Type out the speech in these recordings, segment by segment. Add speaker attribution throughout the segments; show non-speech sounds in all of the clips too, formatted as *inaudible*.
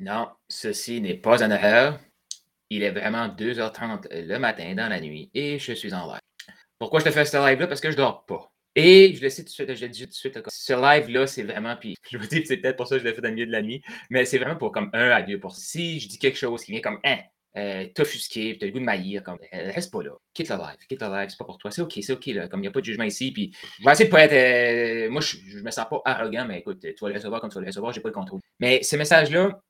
Speaker 1: Non, ceci n'est pas une erreur. Il est vraiment 2h30 le matin dans la nuit et je suis en live. Pourquoi je te fais ce live-là? Parce que je dors pas. Et je le sais tout de suite, je le dis tout de suite, ce live-là, c'est vraiment, puis *laughs* je vous dis, c'est peut-être pour ça que je l'ai fait dans le milieu de la nuit, mais c'est vraiment pour comme 1 à 2 Si je dis quelque chose qui vient comme 1, euh, t'offusquer, t'as le goût de maillir, comme euh, reste pas là, quitte le live, quitte le live, c'est pas pour toi, c'est ok, c'est ok, là, comme il n'y a pas de jugement ici, puis je vais essayer de pas être, euh, moi je, je me sens pas arrogant, mais écoute, tu vas le recevoir comme tu vas le recevoir, j'ai pas le contrôle. Mais ce message-là,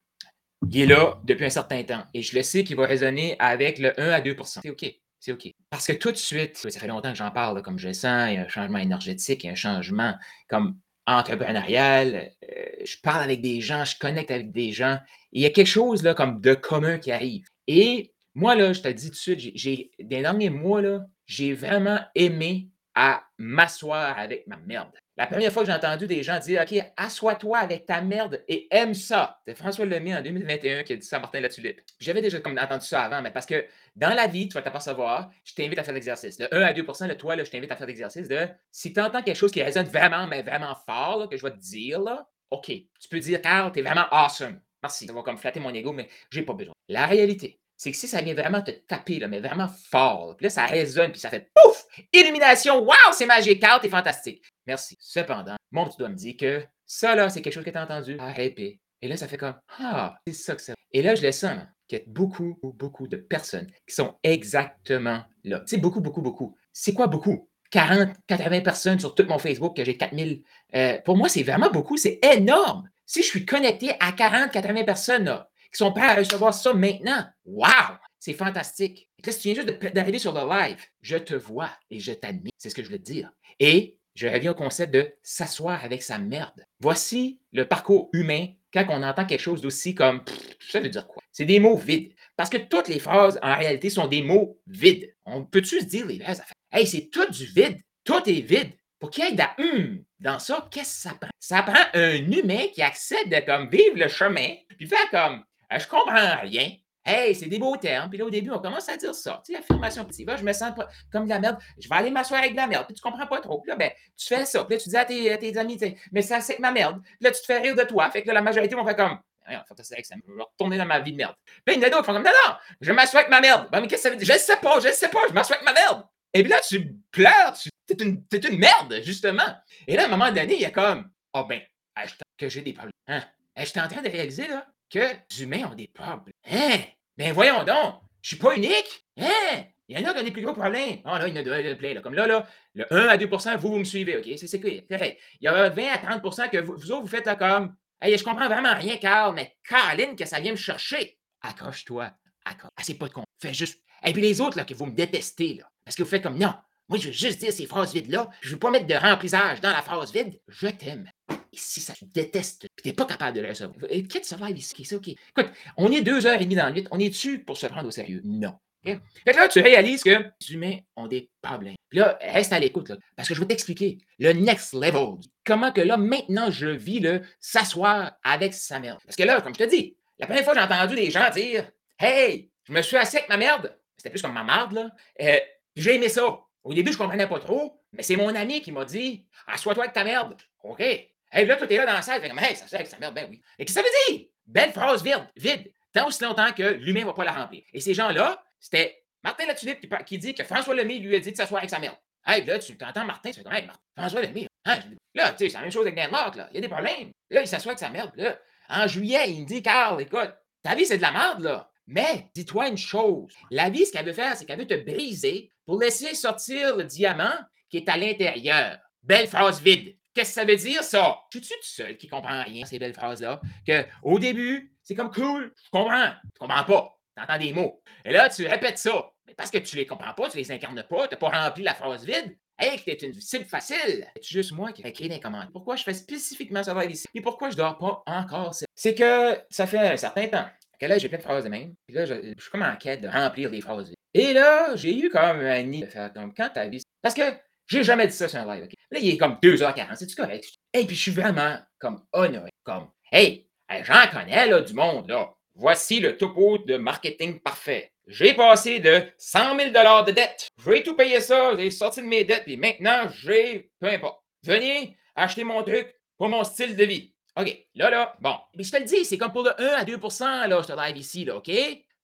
Speaker 1: il est là depuis un certain temps, et je le sais qu'il va résonner avec le 1 à 2% c'est ok, c'est OK. Parce que tout de suite, ça fait longtemps que j'en parle, comme je sens, il y a un changement énergétique, il y a un changement comme entrepreneurial. Euh, je parle avec des gens, je connecte avec des gens. il y a quelque chose là, comme de commun qui arrive. Et moi, là, je te dis tout de suite, j'ai, les derniers mois, là, j'ai vraiment aimé à m'asseoir avec ma merde. La première fois que j'ai entendu des gens dire OK, assois-toi avec ta merde et aime ça. C'est François Lemay en 2021 qui a dit ça à Martin Latulippe. J'avais déjà comme entendu ça avant, mais parce que dans la vie, tu vas t'apercevoir, je t'invite à faire l'exercice. Le 1 à 2% de toi, là, je t'invite à faire l'exercice de si tu entends quelque chose qui résonne vraiment, mais vraiment fort, que je vais te dire, OK, tu peux dire, Carl, tu es vraiment awesome. Merci. Ça va comme flatter mon ego, mais j'ai pas besoin. La réalité, c'est que si ça vient vraiment te taper, là, mais vraiment fort, puis là, ça résonne, puis ça fait pouf! Illumination! Waouh, c'est magique, Carl, t'es fantastique. Merci. Cependant, mon tu dois me dire que ça, là, c'est quelque chose que tu as entendu à répéter. Et là, ça fait comme Ah, c'est ça que c'est. Et là, je le sens, qu'il y a beaucoup, beaucoup de personnes qui sont exactement là. Tu sais, beaucoup, beaucoup, beaucoup. C'est quoi beaucoup? 40, 80 personnes sur tout mon Facebook, que j'ai 4000. Euh, pour moi, c'est vraiment beaucoup. C'est énorme. Si je suis connecté à 40, 80 personnes là, qui sont prêts à recevoir ça maintenant, waouh! C'est fantastique. Et là, si tu viens juste d'arriver sur le live, je te vois et je t'admire. C'est ce que je veux te dire. Et je reviens au concept de s'asseoir avec sa merde. Voici le parcours humain quand on entend quelque chose d'aussi comme ça veut dire quoi? C'est des mots vides. Parce que toutes les phrases, en réalité, sont des mots vides. On peut-tu se dire les vraies affaires? Hey, c'est tout du vide. Tout est vide. Pour qu'il y ait de la hum dans ça, qu'est-ce que ça prend? Ça prend un humain qui accepte de comme vivre le chemin, puis faire comme je comprends rien, Hey, c'est des beaux termes. Puis là, au début, on commence à dire ça. Tu sais, affirmation positive. Je me sens pas comme de la merde. Je vais aller m'asseoir avec de la merde. Puis tu comprends pas trop. Puis là, ben, tu fais ça. Puis là, tu dis à tes, tes amis, mais ça, c'est ma merde. Puis là, tu te fais rire de toi. Fait que là, la majorité vont faire comme, fantastique, ça vais retourner dans ma vie de merde. Puis il y en a d'autres font comme, non, non, je m'assois avec ma merde. Ben, mais qu'est-ce que ça veut dire? Je sais pas, je sais pas, je m'assois avec ma merde. Et puis là, tu pleures, tu es une, une merde, justement. Et là, à un moment donné, il y a comme, oh ben, que j'ai des problèmes. Hein? Je suis en train de réaliser, là, que les humains ont des problèmes. Hein? Ben voyons donc, je suis pas unique. Hein? Il y en a qui ont des plus gros problèmes. Ah là, il y en a deux plein. Là. Comme là, là, le 1 à 2% vous, vous me suivez, OK? C'est correct. Il y a 20 à 30% que vous, autres, vous faites comme Hey, je comprends vraiment rien, Carl, mais Caroline, que ça vient me chercher. Accroche-toi. Accroche. Ah, c'est pas de con. Fais juste. Et puis les autres, là, que vous me détestez, là. Parce que vous faites comme non. Moi, je veux juste dire ces phrases vides-là. Je veux pas mettre de remplissage dans la phrase vide. Je t'aime. Si ça te déteste, tu n'es pas capable de le recevoir, quitte ce live ici, c'est OK. Écoute, on est deux heures et demie dans le vide, on est dessus pour se prendre au sérieux? Non. Fait que là, tu réalises que les humains ont des problèmes. Puis là, reste à l'écoute, parce que je vais t'expliquer le next level. Comment que là, maintenant, je vis le s'asseoir avec sa merde. Parce que là, comme je te dis, la première fois que j'ai entendu des gens dire Hey, je me suis assis avec ma merde, c'était plus comme ma merde, là. Euh, j'ai aimé ça. Au début, je ne comprenais pas trop, mais c'est mon ami qui m'a dit Assois-toi avec ta merde. OK. Hey, là, toi, t'es là dans la salle, fait comme, hey, ça fait avec sa merde, ben oui. Et qu'est-ce que ça veut dire? Belle phrase vide, vide, tant aussi longtemps que l'humain ne va pas la remplir. Et ces gens-là, c'était Martin Latulippe qui, qui dit que François Lemay lui a dit de s'asseoir avec sa merde. Hey, là, tu t'entends Martin, tu fais hey, François Lemay, hein, là, tu sais, c'est la même chose avec Locke, là. Il y a des problèmes. Là, il s'assoit avec sa merde. Là, en juillet, il me dit, Carl, écoute, ta vie, c'est de la merde, là. Mais dis-toi une chose. La vie, ce qu'elle veut faire, c'est qu'elle veut te briser pour laisser sortir le diamant qui est à l'intérieur. Belle phrase vide. Qu'est-ce que ça veut dire, ça? Je suis tout seul qui comprend rien ces belles phrases-là? Qu'au début, c'est comme cool, je comprends. Tu comprends pas. Tu des mots. Et là, tu répètes ça. Mais parce que tu les comprends pas, tu les incarnes pas, tu n'as pas rempli la phrase vide. Hey, que t'es une cible facile! C'est juste moi qui ai écrit des commandes. Pourquoi je fais spécifiquement ça ici? Et pourquoi je dors pas encore? C'est que ça fait un certain temps que là, j'ai plein de phrases de même. Puis là, je, suis comme en quête de remplir les phrases. Et là, j'ai eu comme un nid de faire comme quand ta vie. Parce que j'ai jamais dit ça sur un live? Là, il est comme 2h40, c'est-tu correct? Et puis, je suis vraiment comme honoré. Comme, hey, j'en connais, là, du monde, là. Voici le topo de marketing parfait. J'ai passé de 100 000 de dette. J'ai tout payé ça, j'ai sorti de mes dettes, et maintenant, j'ai, peu importe. Venez acheter mon truc pour mon style de vie. OK, là, là, bon. Mais je te le dis, c'est comme pour le 1 à 2 là, je te live ici, là, OK?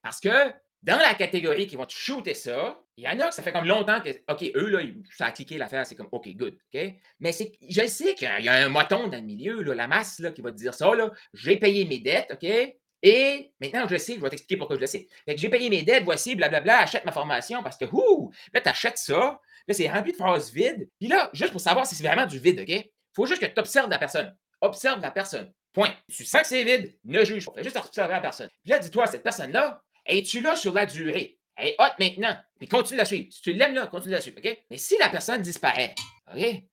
Speaker 1: Parce que dans la catégorie qui vont te shooter ça, il y en a que ça fait comme longtemps que, OK, eux, là, ça a cliqué l'affaire, c'est comme, OK, good, OK? Mais je sais qu'il y a un moton dans le milieu, là, la masse, là, qui va te dire ça, là, j'ai payé mes dettes, OK? Et maintenant, je sais, je vais t'expliquer pourquoi je le sais. Fait que j'ai payé mes dettes, voici, blablabla, achète ma formation parce que, ouh, là, tu achètes ça, là, c'est rempli de phrases vides. Puis là, juste pour savoir si c'est vraiment du vide, OK? Faut juste que tu observes la personne. Observe la personne. Point. Tu sens que c'est vide, ne juge pas. Juste observer la personne. Puis là, dis-toi, cette personne-là, es-tu là sur la durée? Elle est hot maintenant. Puis continue de la suivre. Si tu l'aimes là, continue de la suivre. Mais si la personne disparaît?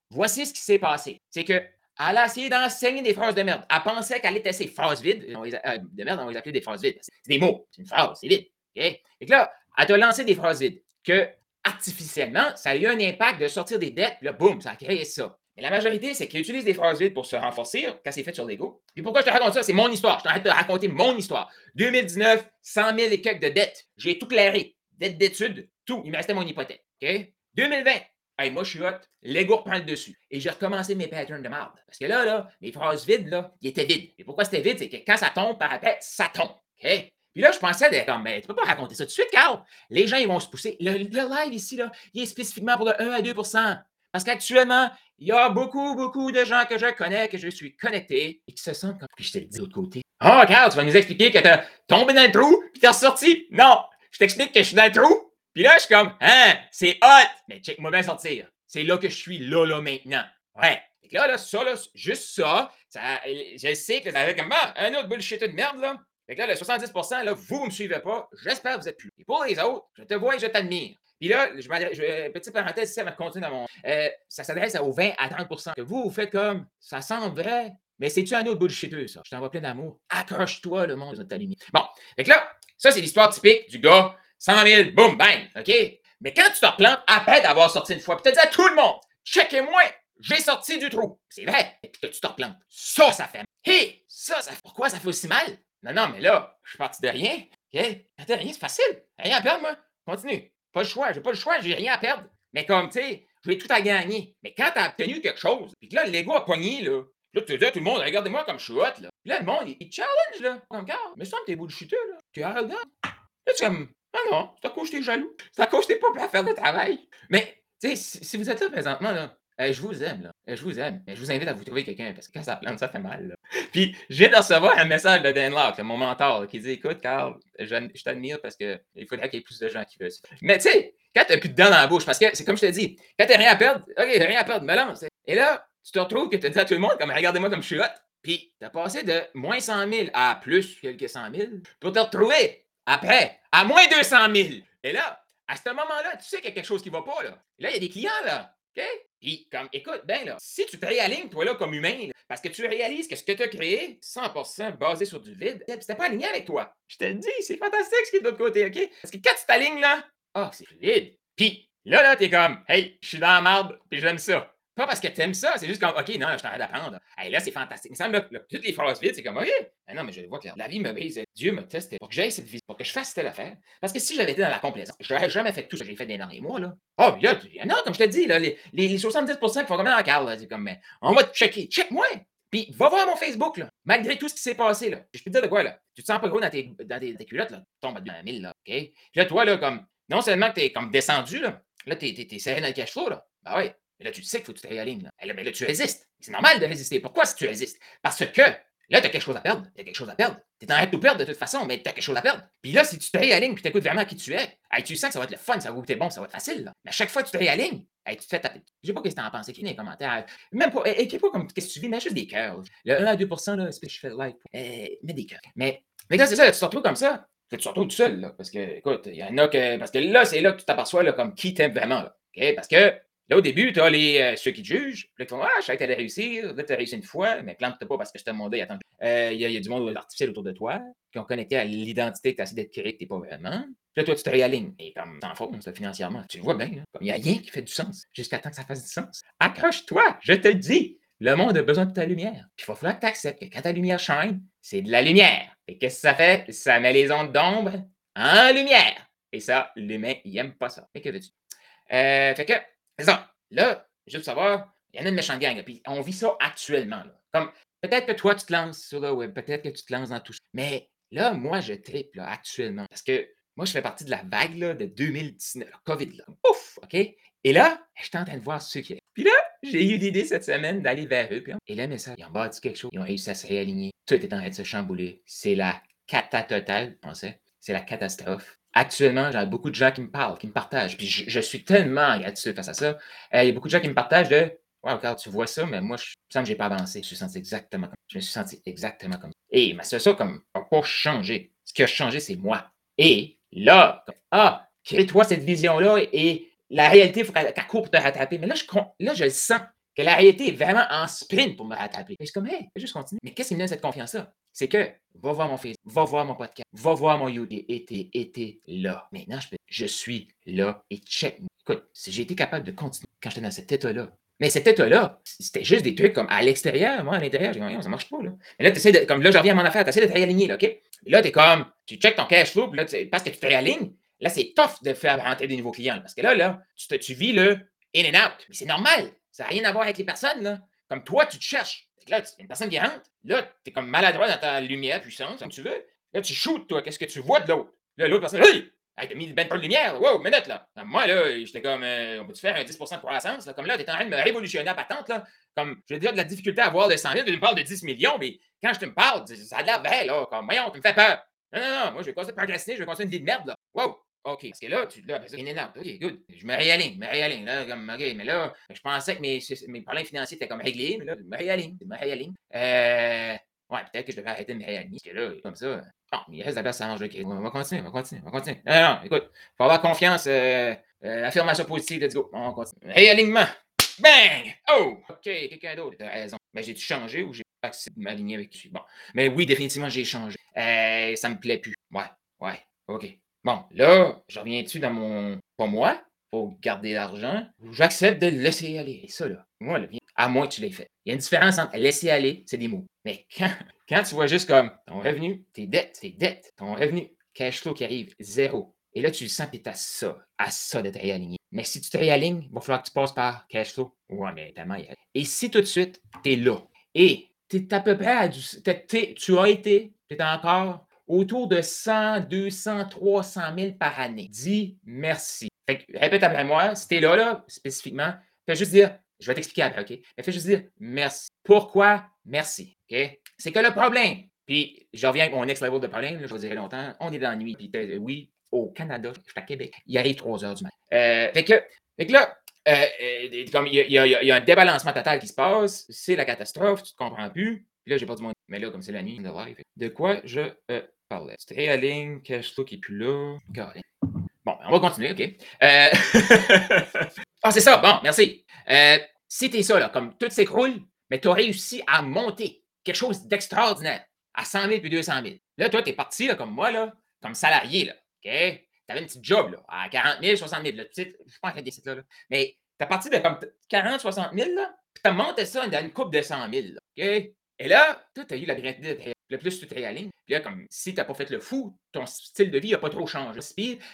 Speaker 1: Voici ce qui s'est passé. C'est que elle a essayé d'enseigner des phrases de merde. Elle pensait qu'elle était ses phrases vides. Euh, de merde, on les appeler des phrases vides. C'est des mots. C'est une phrase, c'est vide. Et que là, elle t'a lancé des phrases vides. Que artificiellement, ça a eu un impact de sortir des dettes. Là, boum, ça a créé ça. Mais la majorité, c'est qu'ils utilisent des phrases vides pour se renforcer quand c'est fait sur l'ego. Puis pourquoi je te raconte ça? C'est mon histoire. Je t'arrête de raconter mon histoire. 2019, 100 000 et quelques de dettes. J'ai tout clairé. Dettes d'études, tout. Il me restait mon hypothèque. OK? 2020, hey, moi, je suis hot. L'ego reprend le dessus. Et j'ai recommencé mes patterns de marde. Parce que là, là, mes phrases vides, là, ils étaient vides. Et pourquoi c'était vide? C'est que quand ça tombe, par après, ça tombe. OK? Puis là, je pensais d'être comme, mais tu peux pas raconter ça tout de suite, Carl. Les gens, ils vont se pousser. Le, le live ici, là, il est spécifiquement pour le 1 à 2% parce qu'actuellement, il y a beaucoup, beaucoup de gens que je connais, que je suis connecté et qui se sentent comme. Puis je te le dis de l'autre côté. Oh, Carl, tu vas nous expliquer que tu as tombé dans le trou puis tu ressorti. Non, je t'explique que je suis dans le trou. Puis là, je suis comme, hein, c'est hot. Mais check-moi bien sortir. C'est là que je suis, là, là, maintenant. Ouais. Et là, là, ça, là, juste ça, ça je sais que ça avait comme, ah, un autre bullshit de merde, là. Fait que là, le 70% là, vous ne me suivez pas. J'espère que vous êtes plus. Et pour les autres, je te vois et je t'admire. Puis là, je, je, petite parenthèse, ça va continuer dans mon. Euh, ça s'adresse aux 20 à 30 que vous, vous faites comme ça semble vrai, mais c'est-tu un autre bullshiteux, ça? Je t'envoie plein d'amour. Accroche-toi, le monde de ta limite. Bon, fait que là, ça, c'est l'histoire typique du gars 100 000, boum, bang, OK? Mais quand tu te replantes après d'avoir sorti une fois, puis tu dis à tout le monde, checkez-moi, j'ai sorti du trou. C'est vrai. Et puis que tu te replantes. Ça, ça fait mal. Hé, ça, ça Pourquoi ça fait aussi mal? Non, non, mais là, je suis parti de rien. OK? De rien, c'est facile. Rien à perdre, moi. Continue. Pas le choix. J'ai pas le choix. J'ai rien à perdre. Mais comme, tu sais, j'ai tout à gagner. Mais quand tu as obtenu quelque chose, puis que là, l'ego a pogné, là, là, tu dis à tout le monde, regardez-moi comme je suis hot, là. Là, le monde, il, challenge, là. Regarde, mais ça, t'es bullshiteux, là. Tu es arrogant. Là, tu comme, ah non, c'est à cause que t'es jaloux. C'est à cause que t'es pas prêt à faire le travail. Mais, tu sais, si, vous êtes là présentement, là, euh, je vous aime, là. Euh, je vous aime. Je vous invite à vous trouver quelqu'un parce que quand ça plante, ça fait mal. *laughs* Puis, viens de recevoir un message de Dan Locke, mon mentor, qui dit Écoute, Carl, je, t'admire parce qu'il faudrait qu'il y ait plus de gens qui veulent ça. Mais tu sais, quand tu n'as plus de dents dans la bouche, parce que c'est comme je te dis, quand tu n'as rien à perdre, OK, t'as rien à perdre, mais lance. Et là, tu te retrouves que tu dis à tout le monde comme regardez-moi comme je suis hot. Puis, tu as passé de moins 100 000 à plus quelques 100 000 pour te retrouver après à moins 200 000. Et là, à ce moment-là, tu sais qu'il y a quelque chose qui ne va pas. Là, là il y a des clients, là. OK? Puis, comme, écoute, ben là, si tu te réalignes, toi, là, comme humain, parce que tu réalises que ce que tu as créé, 100% basé sur du vide, c'était pas aligné avec toi. Je te le dis, c'est fantastique ce qui est de l'autre côté, OK? Parce que quand tu t'alignes, là, ah, oh, c'est vide. Puis, là, là, t'es comme, hey, je suis dans la marde, puis j'aime ça. Pas parce que t'aimes ça, c'est juste comme, OK, non, je t'arrête d'apprendre. Hey, là, c'est fantastique. Il me semble que toutes les phrases vides, c'est comme, OK. Mais non, mais je vois que la vie me brise. Dieu me teste pour que j'aille cette vie, pour que je fasse telle affaire. Parce que si j'avais été dans la complaisance, je n'aurais jamais fait tout ce que j'ai fait dans les derniers mois, là. Oh, en a, comme je te dis, là, les, les 70% qui font comme dans la carte, c'est comme, mais on va te checker. Check-moi. Puis va voir mon Facebook, là. Malgré tout ce qui s'est passé, là. Je peux te dire de quoi, là. Tu te sens pas gros dans tes, dans tes, culottes, là. Tu tombes à 2000, là. OK? Puis là, toi, là, comme, non seulement que t'es comme descendu, là. Là, t'es, serré dans le cash flow, là. Ben oui. Mais là, tu sais qu'il faut que tu te réalignes. Là. Mais là, tu résistes. C'est normal de résister. Pourquoi si tu résistes? Parce que là, tu as quelque chose à perdre. Tu quelque chose à perdre. Tu es en train de tout perdre de toute façon, mais tu as quelque chose à perdre. Puis là, si tu te réalignes puis tu écoutes vraiment qui tu es, tu sens que ça va être le fun, ça va goûter bon, ça va être facile. Là. Mais à chaque fois que tu te réalignes, tu te fais taper. Je sais pas ce que tu en penses. Écris dans les commentaires. Même pas, écris pas comme qu'est-ce que tu vis, mais juste des cœurs. Le 1 à 2% là, c'est que je fais le like. Euh, mets des cœurs. Mais, mais là, c'est ça, tu te retrouves comme ça. Tu te retrouves tout seul, là, parce que, écoute, il y en a que. Parce que là, c'est là que tu t'aperçois comme qui t'aime vraiment. Là, Parce que Là, au début, tu as les, euh, ceux qui te jugent. Là, tu font Ah, je sais que tu allais réussir. Là, tu as réussi une fois, mais plante-toi pas parce que je t'ai demandé. Attends. Euh, il y, a du monde artificiel autour de toi qui ont connecté à l'identité que tu as essayé d'être créé que tu n'es pas vraiment. Puis là, toi, tu te réalignes. Et comme t'en fous, financièrement, tu le vois bien. Comme il n'y a rien qui fait du sens jusqu'à temps que ça fasse du sens. Accroche-toi, je te le dis. Le monde a besoin de ta lumière. Puis il va falloir que tu acceptes que quand ta lumière shine, c'est de la lumière. Et qu'est-ce que ça fait? Ça met les ondes d'ombre en lumière. Et ça, l'humain, il n'aime pas ça. Fait que veux-tu? Euh, fait que, ça. Là, juste savoir, il y en a une méchante gang. Puis on vit ça actuellement. Comme Peut-être que toi, tu te lances sur le web, peut-être que tu te lances dans tout ça. Mais là, moi, je tripe là, actuellement. Parce que moi, je fais partie de la vague là, de 2019, COVID. Là. Ouf! OK? Et là, je suis en train de voir ceux qui. Puis là, j'ai eu l'idée cette semaine d'aller vers eux. Puis, et là, mais ça, ils ont bâti quelque chose. Ils ont réussi à se réaligner. Tout est en train de se chambouler. C'est la cata totale, je pensais. C'est la catastrophe. Actuellement, j'ai beaucoup de gens qui me parlent, qui me partagent. Puis je, suis tellement gratitude face à ça. Euh, il y a beaucoup de gens qui me partagent de Ouais, regarde, tu vois ça, mais moi, je sens que j'ai pas avancé. Je me suis senti exactement comme Je me suis senti exactement comme ça. Et ma ça comme n'a pas changé. Ce qui a changé, c'est moi. Et là, ah, crée-toi cette vision-là et la réalité, il faut qu'elle court pour te rattraper. Mais là, je, là, je sens que la réalité est vraiment en sprint pour me rattraper. Et je suis comme, hey, juste continuer. Mais qu'est-ce qui me donne cette confiance-là? C'est que, va voir mon Facebook, va voir mon podcast, va voir mon YouTube, et t'es là. Maintenant, je, je suis là et check. Écoute, si j'ai été capable de continuer quand j'étais dans cet état-là, mais cet état-là, c'était juste des trucs comme à l'extérieur. Moi, à l'intérieur, j'ai dit, ça marche pas. Là. Mais là, tu de, comme là, je reviens à mon affaire, tu essaies de te réaligner, là, OK? Là, tu es comme, tu checkes ton cash flow, là, parce que tu te réalignes, là, c'est tough de faire rentrer des nouveaux clients. parce que là, là, tu, tu vis le in and out. Mais c'est normal. Ça n'a rien à voir avec les personnes, là. Comme toi, tu te cherches. Là, une personne qui rentre, là, tu es comme maladroit dans ta lumière, puissance, comme tu veux. Là, tu shootes, toi, qu'est-ce que tu vois de l'autre? Là, l'autre personne, hey! Hey, t'as mis ben pas de lumière. Wow, minute, là. Moi, là, j'étais comme, euh, on peut-tu faire un 10 de croissance? Là? Comme là, t'es en train de me révolutionner à patente, là. Comme, je veux dire, de la difficulté à avoir de 100 000, tu me parles de 10 millions, mais quand je te me parle, ça a l'air bien, là. Comme, voyons, tu me fais peur. Non, non, non, moi, je vais continuer de procrastiner, je vais continuer une vie de merde, là. Wow! OK, parce que là, tu là, c'est énorme. OK, good. Je me réaligne, je me réaligne. Là, comme, OK, mais là, je pensais que mes, mes problèmes financiers étaient comme réglés, mais là, je me réaligne, je me réaligne. Euh, ouais, peut-être que je devrais arrêter de me réaligner, parce que là, comme ça, bon, il reste la place. OK, on va continuer, on va continuer, on va continuer. Non, non, écoute, il faut avoir confiance. Euh, euh, affirmation positive, let's go. On continue. Réalignement. Bang! Oh! OK, quelqu'un d'autre, t'as raison. Mais j'ai-tu changé ou j'ai pas accepté de m'aligner avec lui? Bon. Mais oui, définitivement, j'ai changé. Euh, ça me plaît plus. Ouais, ouais, OK. Bon, là, je reviens-tu dans mon. Pas moi, pour garder l'argent, j'accepte de le laisser aller. Et ça, là, moi, là, à moins que tu l'aies fait. Il y a une différence entre laisser aller, c'est des mots. Mais quand, quand tu vois juste comme ton revenu, tes dettes, tes dettes, ton revenu, cash flow qui arrive, zéro. Et là, tu le sens es à ça, à ça de te réaligner. Mais si tu te réalignes, il va falloir que tu passes par cash flow. Ouais, mais tellement. Et si tout de suite, tu es là, et tu es à peu près à du. Tu as été, tu es encore autour de 100, 200, 300 000 par année. Dis merci. répète après moi, si tu es là, là, spécifiquement, fais juste dire, je vais t'expliquer après, OK? Fais juste dire merci. Pourquoi merci? OK? C'est que le problème, puis je reviens avec mon next level de problème, je vous dirai longtemps, on est dans la nuit, puis oui, au Canada, je suis à Québec, il arrive 3 heures du matin. Euh, fait, que, fait que là, euh, euh, comme il y, a, un débalancement total qui se passe, c'est la catastrophe, tu ne comprends plus. Puis là, j'ai pas du monde. Mais là, comme c'est la nuit, de quoi je parlais? C'était Aling, cash flow qui est plus là. Bon, on va continuer, OK? *laughs* ah, c'est ça, bon, merci. si t'es ça, là, comme tout s'écroule, mais tu as réussi à monter quelque chose d'extraordinaire à 100 000 puis 200 000. Là, toi, tu es parti, là, comme moi, là, comme salarié, là, OK? Tu avais une petite job, là, à 40 000, 60 000. Là, je suis pas en train là, là, mais tu parti de comme 40, 60 000, là, puis tu as monté ça dans une coupe de 100 000, là, OK? Et là, tu as eu la gratitude le plus tu te réalignes. Puis là, comme si tu n'as pas fait le fou, ton style de vie n'a pas trop changé.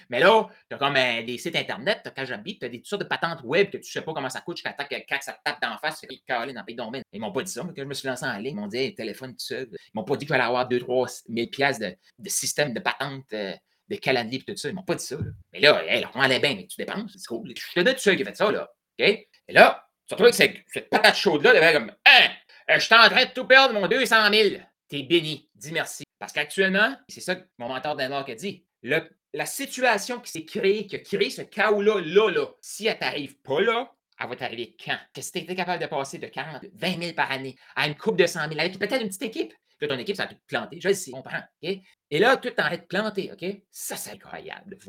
Speaker 1: Mais là, tu as comme euh, des sites internet, tu as Kajabi, tu as des sortes de patentes web que tu ne sais pas comment ça coûte, jusqu'à temps que ça te tape d'en face, c'est calé dans le pays domaine. Ils m'ont pas dit ça, mais quand je me suis lancé en ligne, ils m'ont dit téléphone tout seul. Ils m'ont pas dit que j'allais avoir 2-3 000 pièces de, système de patente. Euh, de calendrier et tout ça. Ils m'ont pas dit ça. Mais là, on allait bien, mais tu dépenses, c'est cool. Je te donne tout seul qui a fait ça, là. OK? Et là, tu retrouves avec cette, patate chaude-là, de comme, hein, je suis en train de tout perdre mon 200 000 t'es béni. Dis merci. Parce qu'actuellement, c'est ça que mon mentor d'Anark a dit, la situation qui s'est créée, qui a créé ce chaos-là, là, là, si elle t'arrive pas là, elle va t'arriver quand? Que tu es capable de passer de 40, 20 000 par année à une coupe de 100 000 avec peut-être une petite équipe? Puis ton équipe, ça va tout planter. Je le sais, on comprend. OK? Et là, tout en de planter. OK? Ça, c'est incroyable.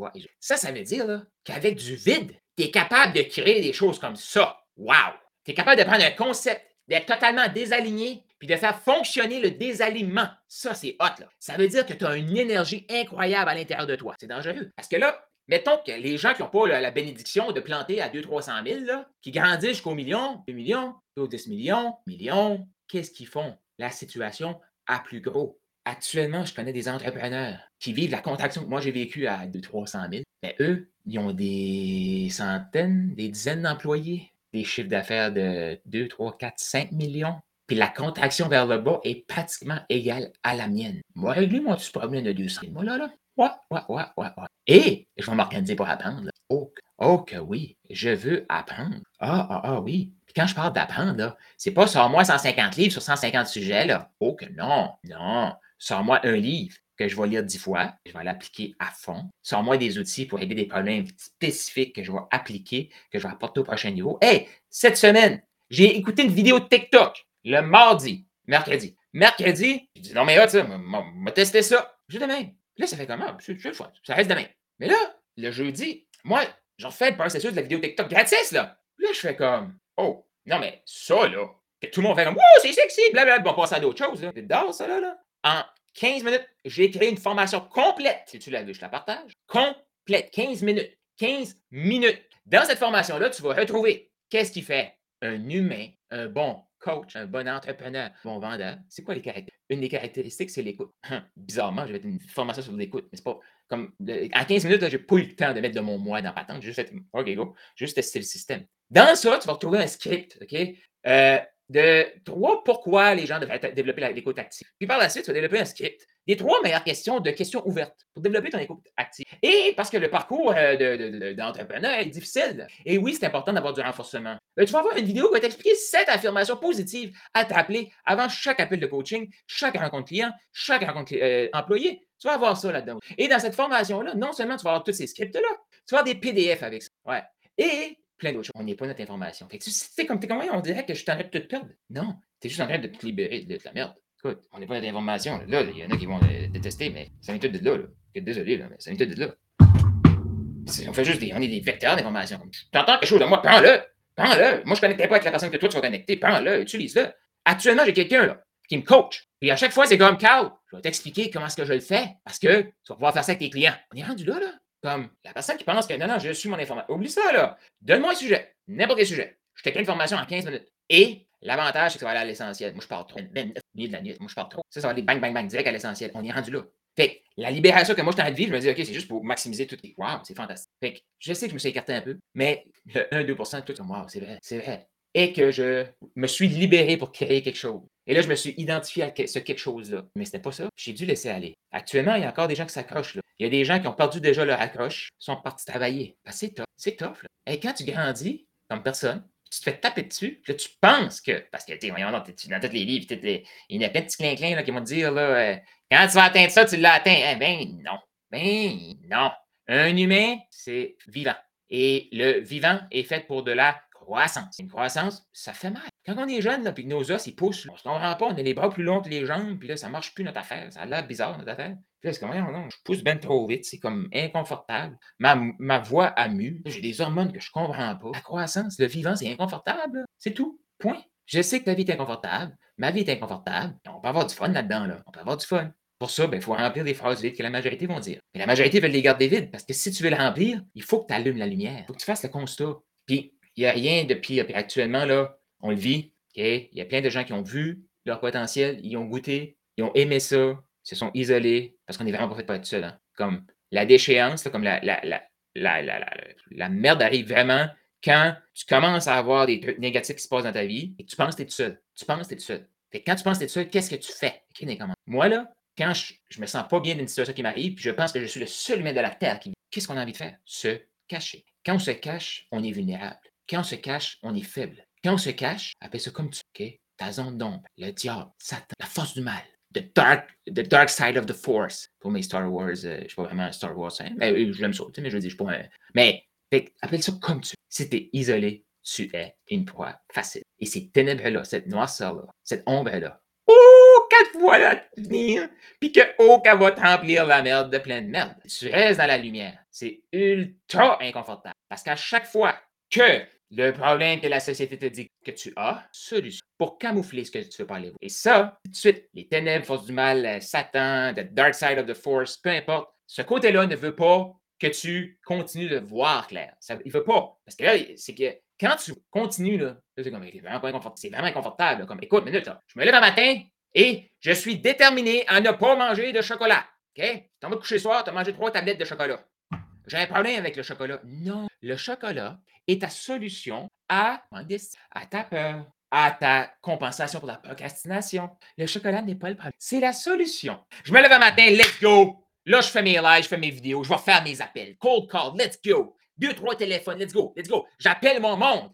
Speaker 1: Ça, ça veut dire qu'avec du vide, tu es capable de créer des choses comme ça. Wow! Tu es capable de prendre un concept, d'être totalement désaligné, puis de faire fonctionner le désalignement. Ça, c'est hot, là. Ça veut dire que tu as une énergie incroyable à l'intérieur de toi. C'est dangereux. Parce que là, mettons que les gens qui n'ont pas la, bénédiction de planter à 200-300 000, là, qui grandissent jusqu'au million, 2 millions, 10 millions, millions, qu'est-ce qu'ils font? La situation a plus gros. Actuellement, je connais des entrepreneurs qui vivent la contraction que moi j'ai vécu à 200-300 000. Mais eux, ils ont des centaines, des dizaines d'employés, des chiffres d'affaires de 2, 3, 4, 5 millions puis la contraction vers le bas est pratiquement égale à la mienne. Moi, régler mon petit problème de 200. Moi, là, là. Ouais, ouais, ouais, ouais, ouais. Et je vais m'organiser pour apprendre. Là. Oh, oh, que oui, je veux apprendre. Ah, ah, ah, oui. Puis quand je parle d'apprendre, c'est pas sur moi 150 livres sur 150 sujets, là. Oh, que non, non. Sors-moi un livre que je vais lire dix fois, je vais l'appliquer à fond. Sors-moi des outils pour aider des problèmes spécifiques que je vais appliquer, que je vais apporter au prochain niveau. Hey, cette semaine, j'ai écouté une vidéo de TikTok le mardi, mercredi. Mercredi, je dis non, mais tu m'a testé ça. Je demain. Là, ça fait comment? C'est le fois. Ça reste demain. Mais là, le jeudi, moi, j'en fais le processus de la vidéo TikTok gratis, là. Là, je fais comme, oh, non, mais ça, là, tout le monde fait comme, oh, c'est sexy, blablabla, on passe à d'autres choses, là. C'est ça, là, là. En 15 minutes, j'ai créé une formation complète. Si tu l'as vu, je la partage. Complète. 15 minutes. 15 minutes. Dans cette formation-là, tu vas retrouver qu'est-ce qui fait un humain, un bon coach, un bon entrepreneur, bon vendeur. C'est quoi les caractéristiques? Une des caractéristiques, c'est l'écoute. Hum, bizarrement, j'avais une formation sur l'écoute, mais c'est pas comme. En 15 minutes, j'ai pas eu le temps de mettre de mon moi dans patente. J'ai juste OK, go, juste tester le système. Dans ça, tu vas retrouver un script, OK? Euh, de trois pourquoi les gens devraient développer l'écoute active. Puis par la suite, tu vas développer un script. Des trois meilleures questions de questions ouvertes pour développer ton écoute active. Et parce que le parcours euh, d'entrepreneur est difficile. Et oui, c'est important d'avoir du renforcement. Ben, tu vas avoir une vidéo qui va t'expliquer sept affirmations positives à t'appeler avant chaque appel de coaching, chaque rencontre client, chaque rencontre euh, employé. Tu vas avoir ça là-dedans. Et dans cette formation-là, non seulement tu vas avoir tous ces scripts-là, tu vas avoir des PDF avec ça. Ouais. Et plein d'autres choses. On n'est pas notre information. Fait que tu sais, comme t'es comme on dirait que je suis en train de te perdre. Non, tu es juste en train de te libérer de la merde. Écoute, on n'est pas information. Là, il y en a qui vont détester, mais ça vient tout de là. là. Désolé, mais ça vient tout de là. On fait juste des, on est des vecteurs d'information. T'entends quelque chose de moi, prends-le. Prends-le. Moi, je ne connectais pas avec la personne que toi, tu vas connecter. Prends-le, utilise-le. Actuellement, j'ai quelqu'un qui me coach. Et à chaque fois, c'est comme Carl, je vais t'expliquer comment est-ce que je le fais parce que tu vas pouvoir faire ça avec tes clients. On est rendu là, là. Comme la personne qui pense que non, non, je suis mon information. Oublie ça, là. Donne-moi un sujet, n'importe quel sujet. Je te crée une formation en 15 minutes. Et l'avantage, c'est que ça va aller à l'essentiel. Moi, je parle trop. Ben, de la nuit. Moi, je parle trop. Ça, ça va aller bang, bang, bang, direct à l'essentiel. On est rendu là. Fait la libération que moi, je suis en train de vivre, je me dis, OK, c'est juste pour maximiser tout. Waouh, c'est fantastique. Fait que je sais que je me suis écarté un peu, mais le 1-2%, tout waouh, c'est vrai, c'est vrai. Et que je me suis libéré pour créer quelque chose. Et là, je me suis identifié à ce quelque chose-là. Mais c'était pas ça. J'ai dû laisser aller. Actuellement, il y a encore des gens qui s'accrochent. Là. Il y a des gens qui ont perdu déjà leur accroche, sont partis travailler. C'est tough. C'est tough. Et quand tu grandis comme personne, tu te fais taper dessus, puis là, tu penses que. Parce que, tu voyons, dans tous les livres, il y a plein de petits clins-clins qui vont te dire, là, euh, quand tu vas atteindre ça, tu l'as atteint. Eh ben non. Ben non. Un humain, c'est vivant. Et le vivant est fait pour de la croissance. Une croissance, ça fait mal. Quand on est jeune, puis que nos os, ils poussent, on se comprend pas, on a les bras plus longs que les jambes, puis là, ça marche plus notre affaire. Ça a l'air bizarre, notre affaire. Puis là, c'est comme, non, je pousse bien trop vite, c'est comme inconfortable. Ma, ma voix amuse. J'ai des hormones que je comprends pas. La croissance, le vivant, c'est inconfortable. C'est tout. Point. Je sais que ta vie est inconfortable, ma vie est inconfortable. On peut avoir du fun là-dedans, là. On peut avoir du fun. Pour ça, il ben, faut remplir des phrases vides que la majorité vont dire. Mais la majorité veut les garder vides parce que si tu veux les remplir, il faut que tu allumes la lumière. Il faut que tu fasses le constat. Puis, n'y a rien de pire. Actuellement, là, on le vit. Il y a plein de gens qui ont vu leur potentiel, ils ont goûté, ils ont aimé ça, se sont isolés, parce qu'on n'est vraiment pas fait pour être seul. Hein. Comme la déchéance, comme la, la, la, la, merde arrive vraiment quand tu commences à avoir des trucs négatifs qui se passent dans ta vie et tu penses que tu es tout seul. Tu penses que tu es tout seul. Quand tu penses que tu es seul, qu'est-ce que tu fais? Moi, là, quand je, je me sens pas bien d'une situation qui m'arrive, puis je pense que je suis le seul humain de la Terre qui qu'est-ce qu'on a envie de faire? Se cacher. Quand on se cache, on est vulnérable. Quand on se cache, on est faible. Quand on se cache, appelle ça comme tu veux. Ta zone d'ombre, le diable, Satan, la force du mal, the dark, the dark side of the force. Pour mes Star Wars, euh, je ne suis pas vraiment un Star Wars, hein, mais euh, je l'aime ça, mais je veux dire, je suis pas un... Mais, appelle ça comme tu veux. Si tu es isolé, tu es une proie facile. Et ces ténèbres-là, cette noirceur-là, cette ombre-là, oh, quatre fois là venir, puis que oh, qu'elle va te remplir la merde de plein de merde. Tu restes dans la lumière. C'est ultra inconfortable. Parce qu'à chaque fois que le problème que la société te dit que tu as, solution pour camoufler ce que tu veux parler. Et ça, tout de suite, les ténèbres, force du mal, euh, Satan, the dark side of the force, peu importe, ce côté-là ne veut pas que tu continues de voir clair. Ça, il veut pas. Parce que là, c'est que quand tu continues, là, c'est comme, vraiment inconfortable. C'est vraiment inconfortable. comme, écoute, minute, là, je me lève un matin et je suis déterminé à ne pas manger de chocolat. OK? Tu en vas coucher soir, tu as mangé trois tablettes de chocolat. J'ai un problème avec le chocolat. Non, le chocolat est ta solution à, à ta peur, à ta compensation pour la procrastination. Le chocolat n'est pas le problème. C'est la solution. Je me lève un matin, let's go. Là, je fais mes lives, je fais mes vidéos, je vais faire mes appels. Cold call, let's go. Deux, trois téléphones, let's go, let's go. J'appelle mon monde.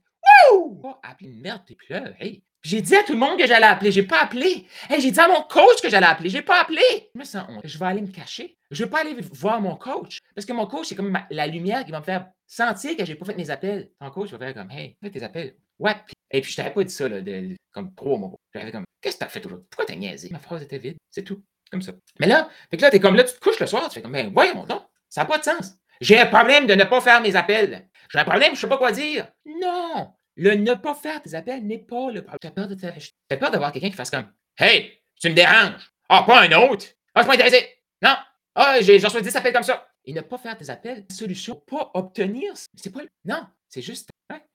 Speaker 1: Wouh! Appeler une merde, t'es. Hey. J'ai dit à tout le monde que j'allais appeler. J'ai pas appelé. Hey, j'ai dit à mon coach que j'allais appeler. J'ai pas appelé. Je me sens honte. Je vais aller me cacher. Je veux pas aller voir mon coach. Parce que mon coach, c'est comme la lumière qui va me faire sentir que j'ai pas fait mes appels. Ton coach va faire comme Hey, fais tes appels. Puis- Et puis je t'avais pas dit ça là, de, comme trois mois. J'avais comme Qu'est-ce que t'as fait aujourd'hui? Pourquoi t'as niaisé? Ma phrase était vide. C'est tout. Comme ça. Mais là, fait que là, t'es comme là, tu te couches le soir, tu fais comme Ben voyons donc. Ça n'a pas de sens. J'ai un problème de ne pas faire mes appels. J'ai un problème, je ne sais pas quoi dire. Non! Le ne pas faire tes appels n'est pas le problème. As peur de te- peur d'avoir quelqu'un qui fasse comme Hey, tu me déranges. Ah, pas un autre. Ah, je suis pas intéressé. Non. Ah, j'ai reçois 10 appels comme ça. Et ne pas faire tes appels, solution, pas obtenir. C'est pas. Non, c'est juste.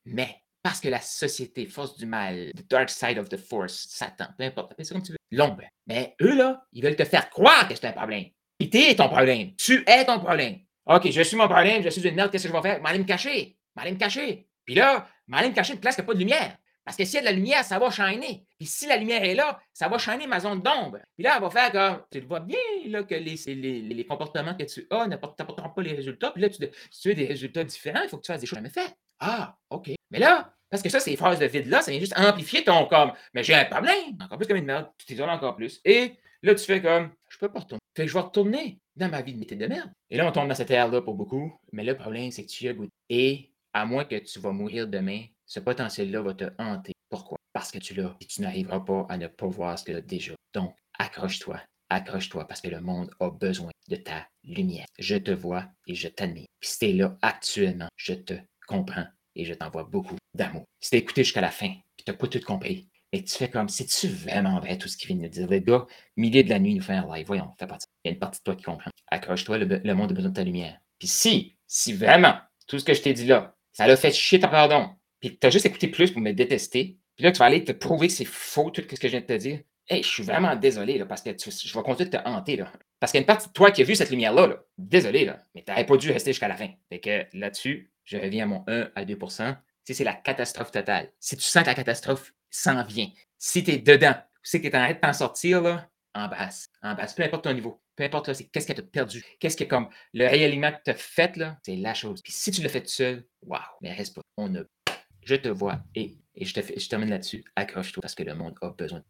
Speaker 1: Mais parce que la société, force du mal, the dark side of the force, Satan, peu importe, appelle ça comme tu veux, l'ombre. Mais eux, là, ils veulent te faire croire que c'est un problème. Et t'es ton problème. Tu es ton problème. OK, je suis mon problème, je suis une merde, qu'est-ce que je vais faire? M'aller me cacher. M'aller me cacher. Puis là, m'aller me cacher une place qui n'a pas de lumière. Parce que s'il y a de la lumière, ça va shiner. Puis si la lumière est là, ça va shiner ma zone d'ombre. Puis là, elle va faire comme. Tu vois bien là, que les, les, les comportements que tu as n'apportent t'apporteront pas les résultats. Puis là, tu, si tu veux des résultats différents, il faut que tu fasses des choses jamais faites. Ah, OK. Mais là, parce que ça, ces phrases de vide-là, ça vient juste amplifier ton comme. Mais j'ai un problème. Encore plus comme une merde. Tu t'isoles encore plus. Et là, tu fais comme. Je peux pas retourner. Fait que je vais retourner dans ma vie de métier de merde. Et là, on tombe dans cette ère-là pour beaucoup. Mais le problème, c'est que tu as goûté. Et à moins que tu vas mourir demain, ce potentiel-là va te hanter. Pourquoi? Parce que tu l'as et tu n'arriveras pas à ne pas voir ce que tu as déjà. Donc, accroche-toi, accroche-toi parce que le monde a besoin de ta lumière. Je te vois et je t'admire. Puis si tu es là actuellement, je te comprends et je t'envoie beaucoup d'amour. Si tu écouté jusqu'à la fin tu n'as pas tout compris, et tu fais comme, c'est-tu vraiment vrai tout ce qu'il vient de dire? Le gars, milieu de la nuit, nous fait un live. Voyons, fais partie. Il y a une partie de toi qui comprend. Accroche-toi, le, le monde a besoin de ta lumière. Puis si, si vraiment, tout ce que je t'ai dit là, ça l'a fait chier ta pardon, puis tu as juste écouté plus pour me détester, puis là, tu vas aller te prouver que c'est faux tout ce que je viens de te dire. Hey, je suis vraiment désolé, là, parce que tu- je vais continuer de te hanter, là. Parce qu'il y a une partie de toi qui a vu cette lumière-là, là. Désolé, là, mais tu n'aurais pas dû rester jusqu'à la fin. Fait que là-dessus, je reviens à mon 1 à 2 Si c'est la catastrophe totale, si tu sens que la catastrophe s'en vient, si tu es dedans, que tu es en train de t'en sortir, là, embrasse, embrasse, peu importe ton niveau, peu importe là, c'est qu'est-ce que tu as perdu, qu'est-ce que comme le réaliment que tu as fait, là, c'est la chose. Puis si tu le fais tout seul, waouh, mais reste pas. On a, je te vois et, je, te je termine là-dessus. Accroche-toi parce que le monde a besoin.